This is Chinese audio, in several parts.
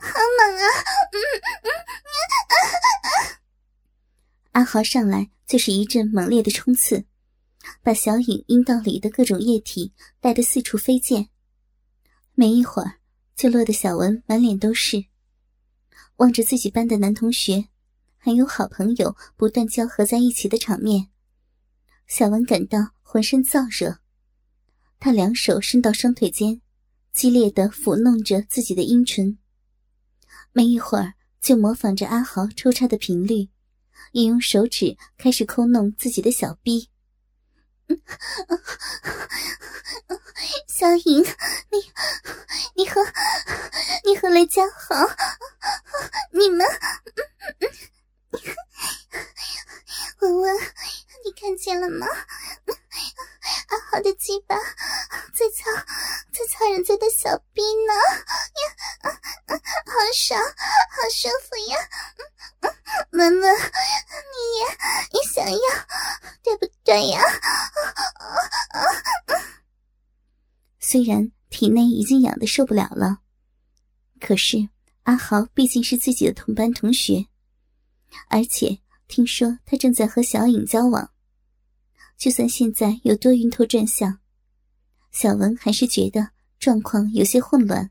好猛啊！阿豪上来就是一阵猛烈的冲刺，把小影阴道里的各种液体带得四处飞溅，没一会儿就落得小文满脸都是。望着自己班的男同学，还有好朋友不断交合在一起的场面，小文感到浑身燥热。他两手伸到双腿间，激烈的抚弄着自己的阴唇。没一会儿，就模仿着阿豪抽插的频率。也用手指开始抠弄自己的小臂。小颖，你你和你和雷佳豪，你们，文文，你看见了吗？阿豪的鸡巴在操在操人家的小臂呢，呀，好爽，好舒服呀！文文，你也你想要，对不对呀？虽然体内已经痒得受不了了，可是阿豪毕竟是自己的同班同学，而且听说他正在和小影交往，就算现在有多晕头转向，小文还是觉得状况有些混乱。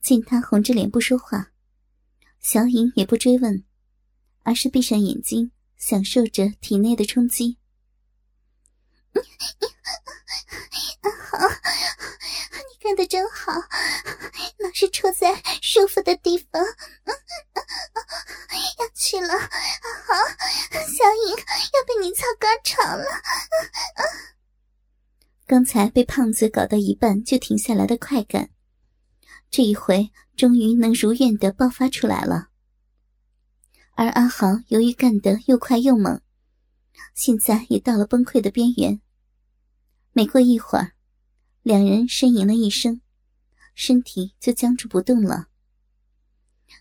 见他红着脸不说话。小影也不追问，而是闭上眼睛，享受着体内的冲击。好，你干的真好，老是戳在舒服的地方。要去了，好，小颖要被你操高潮了。刚才被胖子搞到一半就停下来的快感，这一回。终于能如愿的爆发出来了，而阿豪由于干得又快又猛，现在也到了崩溃的边缘。没过一会儿，两人呻吟了一声，身体就僵住不动了。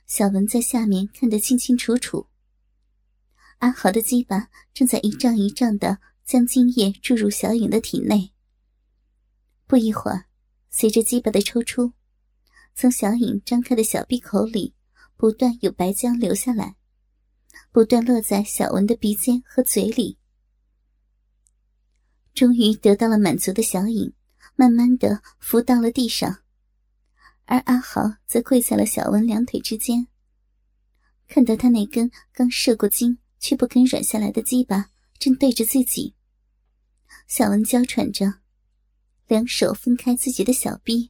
小文在下面看得清清楚楚，阿豪的鸡巴正在一丈一丈的将精液注入小颖的体内。不一会儿，随着鸡巴的抽出。从小颖张开的小闭口里，不断有白浆流下来，不断落在小文的鼻尖和嘴里。终于得到了满足的小影，慢慢的伏到了地上，而阿豪则跪在了小文两腿之间。看到他那根刚射过精却不肯软下来的鸡巴正对着自己，小文娇喘着，两手分开自己的小臂。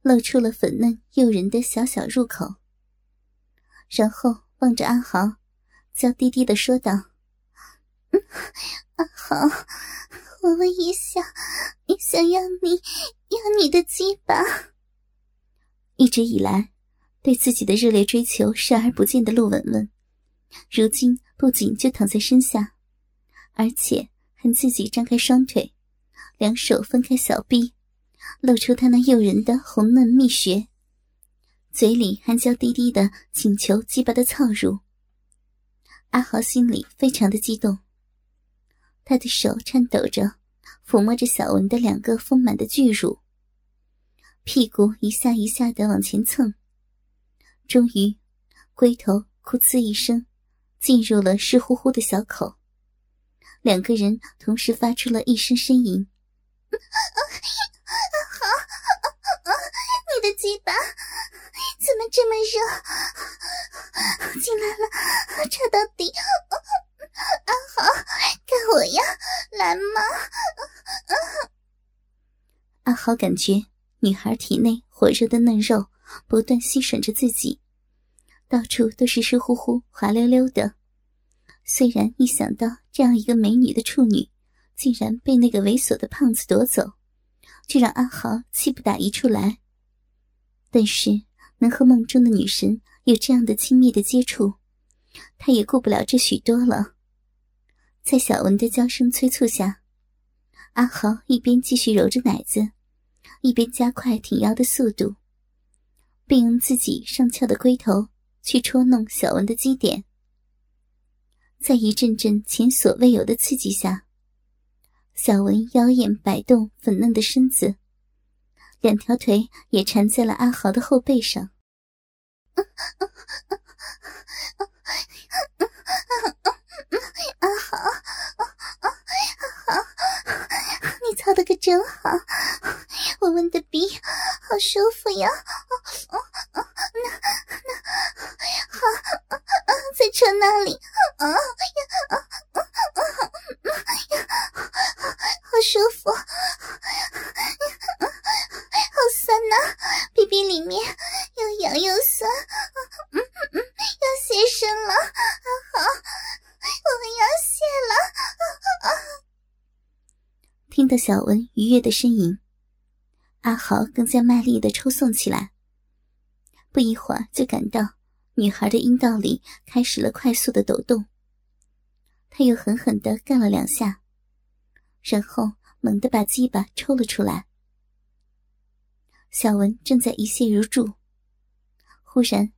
露出了粉嫩诱人的小小入口，然后望着阿豪，娇滴滴的说道：“嗯阿豪，我问一下，你想要你要你的鸡巴？”一直以来，对自己的热烈追求视而不见的陆文文，如今不仅就躺在身下，而且还自己张开双腿，两手分开小臂。露出他那诱人的红嫩蜜穴，嘴里还娇滴滴的请求鸡巴的操入。阿豪心里非常的激动，他的手颤抖着，抚摸着小文的两个丰满的巨乳，屁股一下一下的往前蹭，终于，龟头“咕呲”一声，进入了湿乎乎的小口，两个人同时发出了一声呻吟。好，你的鸡巴怎么这么热？进来了，插到底。阿豪，看我呀，来吗？阿豪感觉女孩体内火热的嫩肉不断吸吮着自己，到处都是湿乎乎、滑溜溜的。虽然一想到这样一个美女的处女竟然被那个猥琐的胖子夺走，就让阿豪气不打一处来。但是能和梦中的女神有这样的亲密的接触，他也顾不了这许多了。在小文的娇声催促下，阿豪一边继续揉着奶子，一边加快挺腰的速度，并用自己上翘的龟头去戳弄小文的基点。在一阵阵前所未有的刺激下，小文妖艳摆动粉嫩的身子，两条腿也缠在了阿豪的后背上 豪，阿豪，你操的可真好，我闻的鼻好舒服呀！那那好，在车那里啊呀啊啊啊呀，好舒服，好酸呐，鼻鼻里面又痒又酸，嗯嗯，要泄身了，阿豪。我们要谢了！听到小文愉悦的呻吟，阿豪更加卖力的抽送起来。不一会儿，就感到女孩的阴道里开始了快速的抖动。他又狠狠的干了两下，然后猛地把鸡巴抽了出来。小文正在一泻如注，忽然，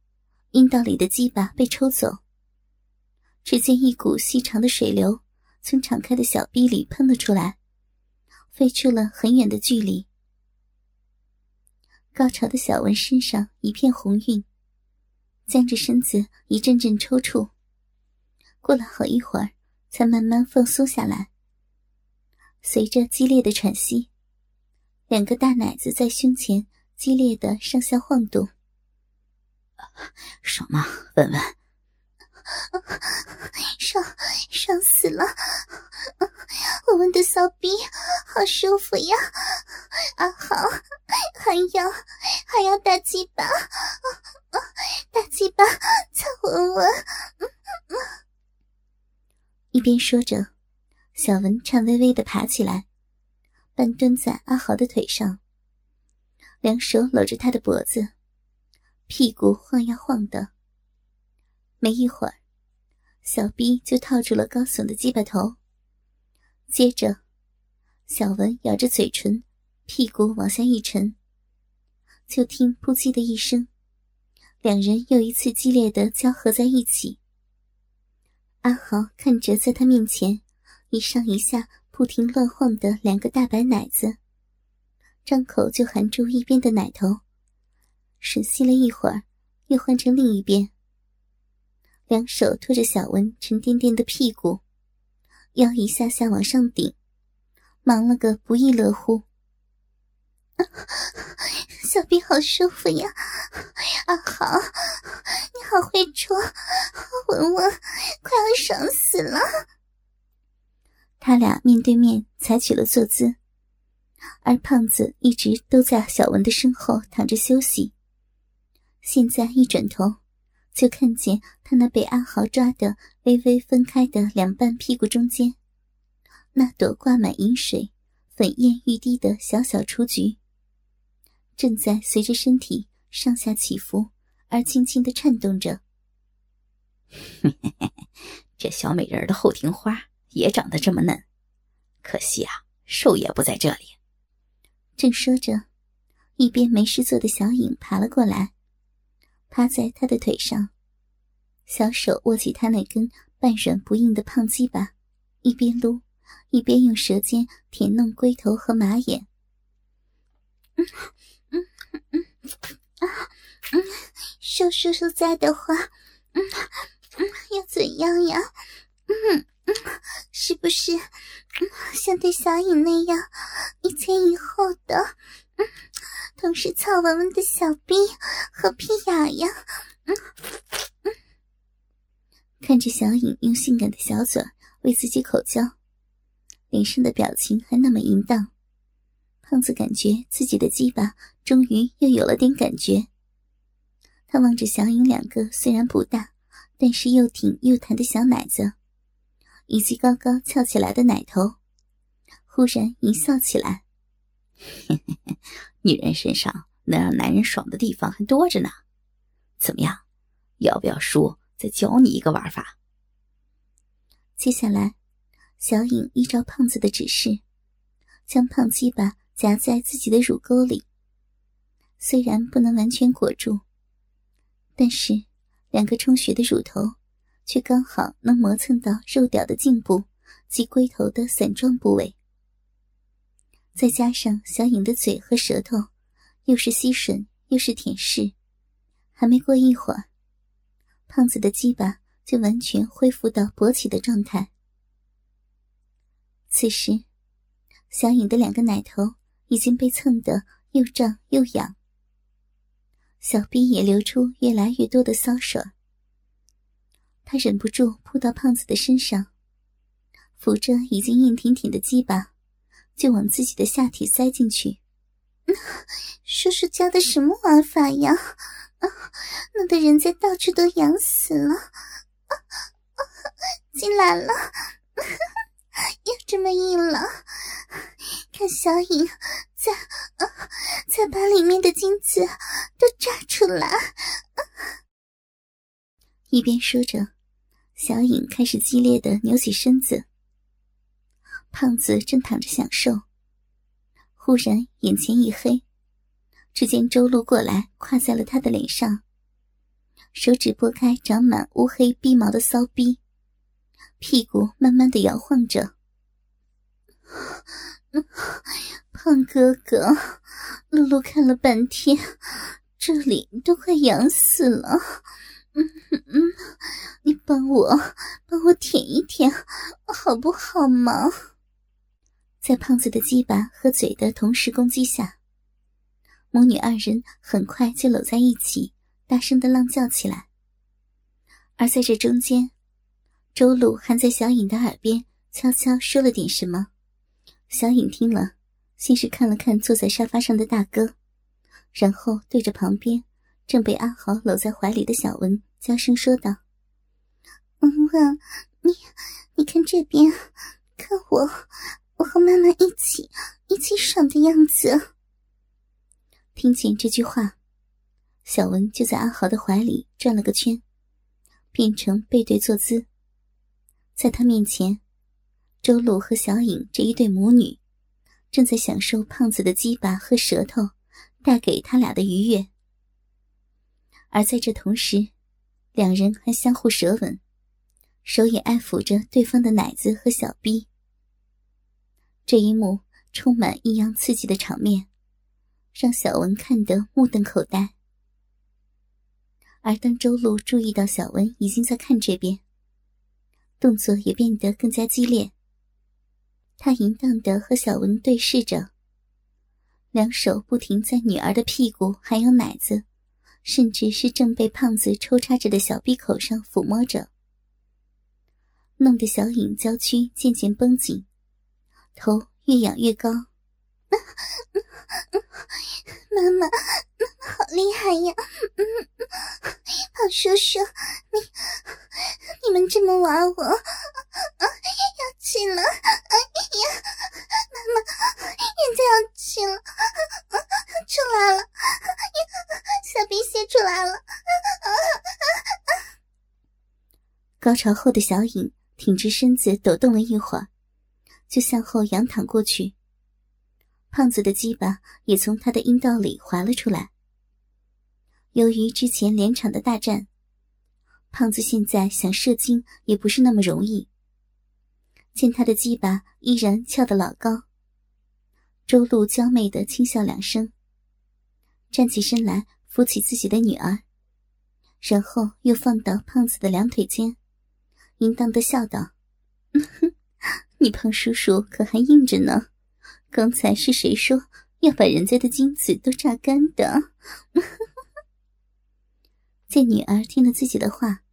阴道里的鸡巴被抽走。只见一股细长的水流从敞开的小臂里喷了出来，飞出了很远的距离。高潮的小文身上一片红晕，僵着身子一阵阵抽搐。过了好一会儿，才慢慢放松下来。随着激烈的喘息，两个大奶子在胸前激烈的上下晃动。爽吗，文文？爽爽死了！我们的骚逼好舒服呀！阿豪，还要还要大鸡巴，大鸡巴再闻闻。一边说着，小文颤巍巍的爬起来，半蹲在阿豪的腿上，两手搂着他的脖子，屁股晃呀晃的。没一会儿，小逼就套住了高耸的鸡巴头。接着，小文咬着嘴唇，屁股往下一沉。就听“扑叽”的一声，两人又一次激烈的交合在一起。阿豪看着在他面前一上一下不停乱晃的两个大白奶子，张口就含住一边的奶头，吮吸了一会儿，又换成另一边。两手托着小文沉甸甸的屁股，腰一下下往上顶，忙了个不亦乐乎。小臂好舒服呀，阿豪，你好会戳，文文快要爽死了。他俩面对面采取了坐姿，而胖子一直都在小文的身后躺着休息。现在一转头。就看见他那被阿豪抓的微微分开的两半屁股中间，那朵挂满银水、粉艳欲滴的小小雏菊，正在随着身体上下起伏而轻轻的颤动着。这小美人的后庭花也长得这么嫩，可惜啊，兽爷不在这里。正说着，一边没事做的小影爬了过来。趴在他的腿上，小手握起他那根半软不硬的胖鸡巴，一边撸，一边用舌尖舔弄龟头和马眼。嗯嗯嗯啊嗯，瘦叔叔在的话，嗯嗯，要怎样呀？嗯嗯，是不是像对小影那样一前一后的？嗯。同时，操文文的小臂和屁眼呀！嗯，看着小影用性感的小嘴为自己口交，脸上的表情还那么淫荡，胖子感觉自己的鸡巴终于又有了点感觉。他望着小影两个虽然不大，但是又挺又弹的小奶子，以及高高翘起来的奶头，忽然一笑起来。女人身上能让男人爽的地方还多着呢，怎么样？要不要叔再教你一个玩法？接下来，小影依照胖子的指示，将胖鸡巴夹在自己的乳沟里。虽然不能完全裹住，但是两个充血的乳头却刚好能磨蹭到肉屌的颈部及龟头的散状部位。再加上小影的嘴和舌头，又是吸吮又是舔舐，还没过一会儿，胖子的鸡巴就完全恢复到勃起的状态。此时，小影的两个奶头已经被蹭得又胀又痒，小臂也流出越来越多的骚水。他忍不住扑到胖子的身上，扶着已经硬挺挺的鸡巴。就往自己的下体塞进去。叔叔教的什么玩法呀？啊，弄得人家到处都痒死了。进来了，又这么硬了。看小影再，再把里面的精子都炸出来。一边说着，小影开始激烈的扭起身子。胖子正躺着享受，忽然眼前一黑，只见周路过来，跨在了他的脸上，手指拨开长满乌黑逼毛的骚逼，屁股慢慢的摇晃着。胖哥哥，露露看了半天，这里都快痒死了。嗯嗯，你帮我帮我舔一舔，好不好嘛？在胖子的鸡巴和嘴的同时攻击下，母女二人很快就搂在一起，大声的浪叫起来。而在这中间，周露还在小影的耳边悄悄说了点什么。小影听了，先是看了看坐在沙发上的大哥，然后对着旁边正被阿豪搂在怀里的小文娇声说道：“文文，你你看这边，看我。”我和妈妈一起一起爽的样子。听见这句话，小文就在阿豪的怀里转了个圈，变成背对坐姿。在他面前，周露和小影这一对母女正在享受胖子的鸡巴和舌头带给他俩的愉悦。而在这同时，两人还相互舌吻，手也爱抚着对方的奶子和小臂。这一幕充满异样刺激的场面，让小文看得目瞪口呆。而当周露注意到小文已经在看这边，动作也变得更加激烈。他淫荡的和小文对视着，两手不停在女儿的屁股、还有奶子，甚至是正被胖子抽插着的小闭口上抚摸着，弄得小影娇躯渐渐绷紧。头越仰越高，妈妈，妈妈好厉害呀！好叔叔，你你们这么玩我，要去了！哎呀，妈妈，人家要去了，出来了，小鼻血出来了！高潮后的小影挺直身子，抖动了一会儿。就向后仰躺过去，胖子的鸡巴也从他的阴道里滑了出来。由于之前连场的大战，胖子现在想射精也不是那么容易。见他的鸡巴依然翘得老高，周露娇媚的轻笑两声，站起身来扶起自己的女儿，然后又放到胖子的两腿间，淫荡的笑道：“。”你胖叔叔可还硬着呢？刚才是谁说要把人家的精子都榨干的？见女儿听了自己的话，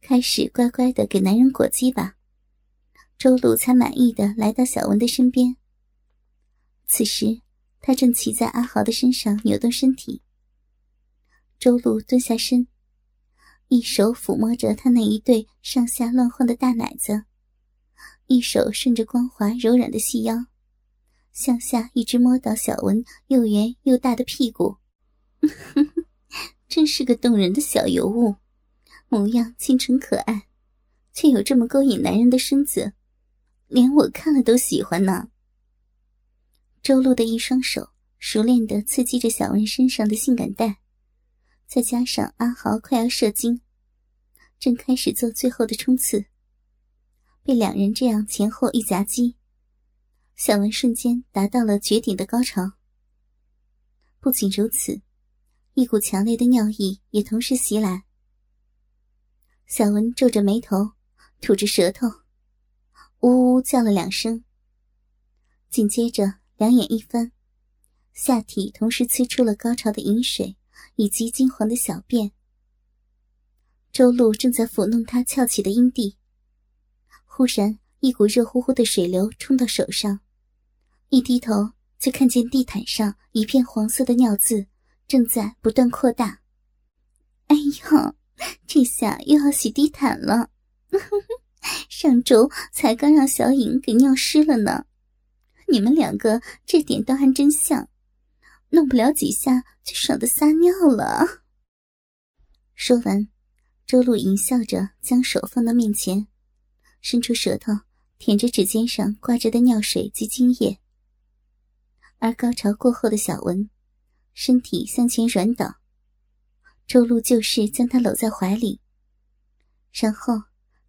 开始乖乖的给男人裹鸡巴，周露才满意的来到小文的身边。此时，他正骑在阿豪的身上扭动身体。周露蹲下身，一手抚摸着他那一对上下乱晃的大奶子。一手顺着光滑柔软的细腰，向下一直摸到小文又圆又大的屁股，真是个动人的小尤物，模样清纯可爱，却有这么勾引男人的身子，连我看了都喜欢呢。周露的一双手熟练的刺激着小文身上的性感带，再加上阿豪快要射精，正开始做最后的冲刺。被两人这样前后一夹击，小文瞬间达到了绝顶的高潮。不仅如此，一股强烈的尿意也同时袭来。小文皱着眉头，吐着舌头，呜呜叫了两声。紧接着，两眼一翻，下体同时呲出了高潮的饮水以及金黄的小便。周露正在抚弄她翘起的阴蒂，忽然一股热乎乎的水流冲到手上，一低头就看见地毯上一片黄色的尿渍正在不断扩大。哎呦，这下又要洗地毯了！上周才刚让小颖给尿湿了呢。你们两个这点倒还真像，弄不了几下就爽得撒尿了。说完。周露淫笑着，将手放到面前，伸出舌头舔着指尖上挂着的尿水及精液。而高潮过后的小文，身体向前软倒，周露就是将他搂在怀里，然后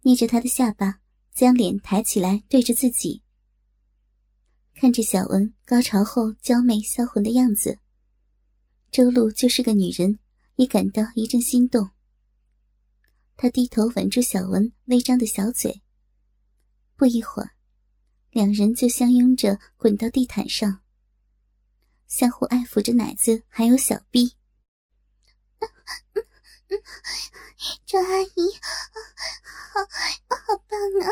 捏着他的下巴，将脸抬起来对着自己，看着小文高潮后娇媚销魂的样子，周露就是个女人，也感到一阵心动。他低头吻住小文微张的小嘴，不一会儿，两人就相拥着滚到地毯上，相互爱抚着奶子还有小臂。周阿姨，好，好棒啊！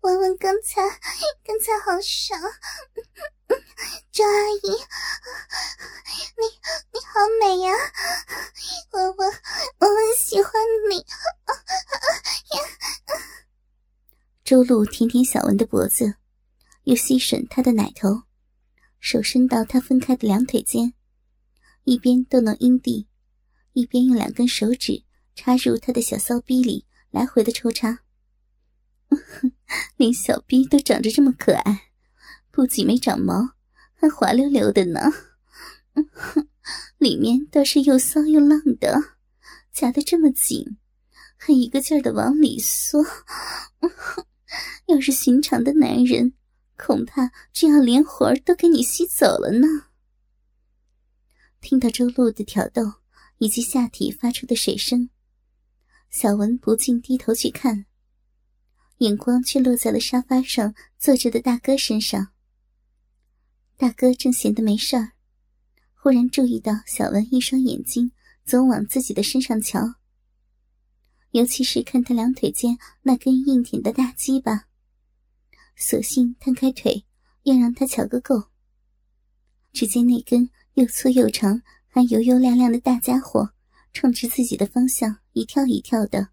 文文刚才，刚才好爽。周阿姨，你你好美呀！文文，文文喜欢你。周露舔舔小文的脖子，又吸吮他的奶头，手伸到他分开的两腿间，一边逗弄阴蒂，一边用两根手指插入他的小骚逼里，来回的抽插。连小逼都长着这么可爱，不仅没长毛。还滑溜溜的呢，里面倒是又骚又浪的，夹得这么紧，还一个劲儿的往里缩。要是寻常的男人，恐怕这样连魂儿都给你吸走了呢。听到周露的挑逗以及下体发出的水声，小文不禁低头去看，眼光却落在了沙发上坐着的大哥身上。大哥正闲得没事儿，忽然注意到小文一双眼睛总往自己的身上瞧，尤其是看他两腿间那根硬挺的大鸡巴，索性摊开腿要让他瞧个够。只见那根又粗又长还油油亮亮的大家伙冲着自己的方向一跳一跳的，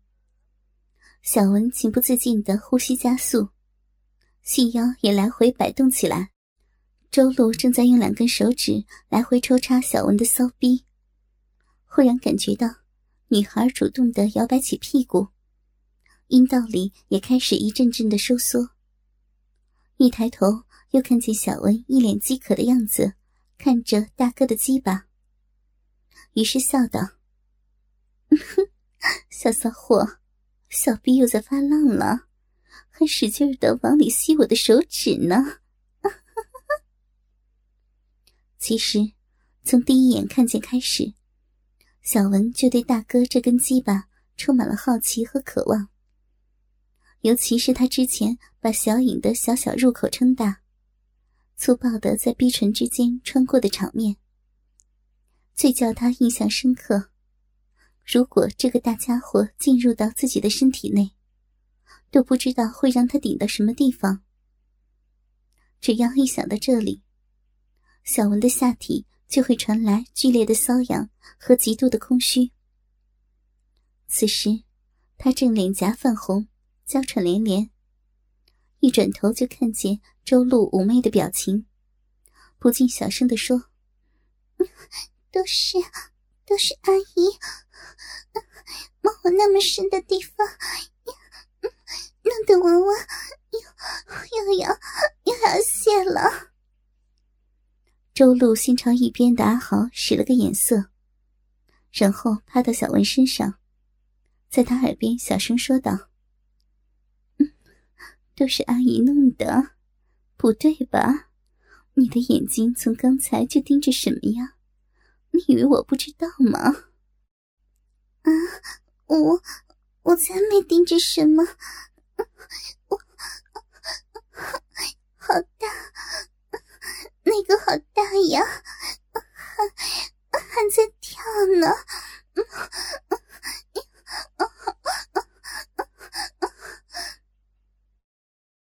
小文情不自禁的呼吸加速，细腰也来回摆动起来。周露正在用两根手指来回抽插小文的骚逼，忽然感觉到女孩主动的摇摆起屁股，阴道里也开始一阵阵的收缩。一抬头，又看见小文一脸饥渴的样子，看着大哥的鸡巴，于是笑道：“小骚货，小逼又在发浪了，还使劲的往里吸我的手指呢。”其实，从第一眼看见开始，小文就对大哥这根鸡巴充满了好奇和渴望。尤其是他之前把小颖的小小入口撑大，粗暴的在逼唇之间穿过的场面，最叫他印象深刻。如果这个大家伙进入到自己的身体内，都不知道会让他顶到什么地方。只要一想到这里，小文的下体就会传来剧烈的瘙痒和极度的空虚。此时，他正脸颊泛红，娇喘连连。一转头就看见周露妩媚的表情，不禁小声的说：“都是，都是阿姨，摸我那么深的地方，弄得文文又又要又要泄了。”周露先朝一边的阿豪使了个眼色，然后趴到小文身上，在他耳边小声说道：“都是阿姨弄的。不对吧？你的眼睛从刚才就盯着什么呀？你以为我不知道吗？啊，我我才没盯着什么，我好大，那个好大呀，还还在跳呢。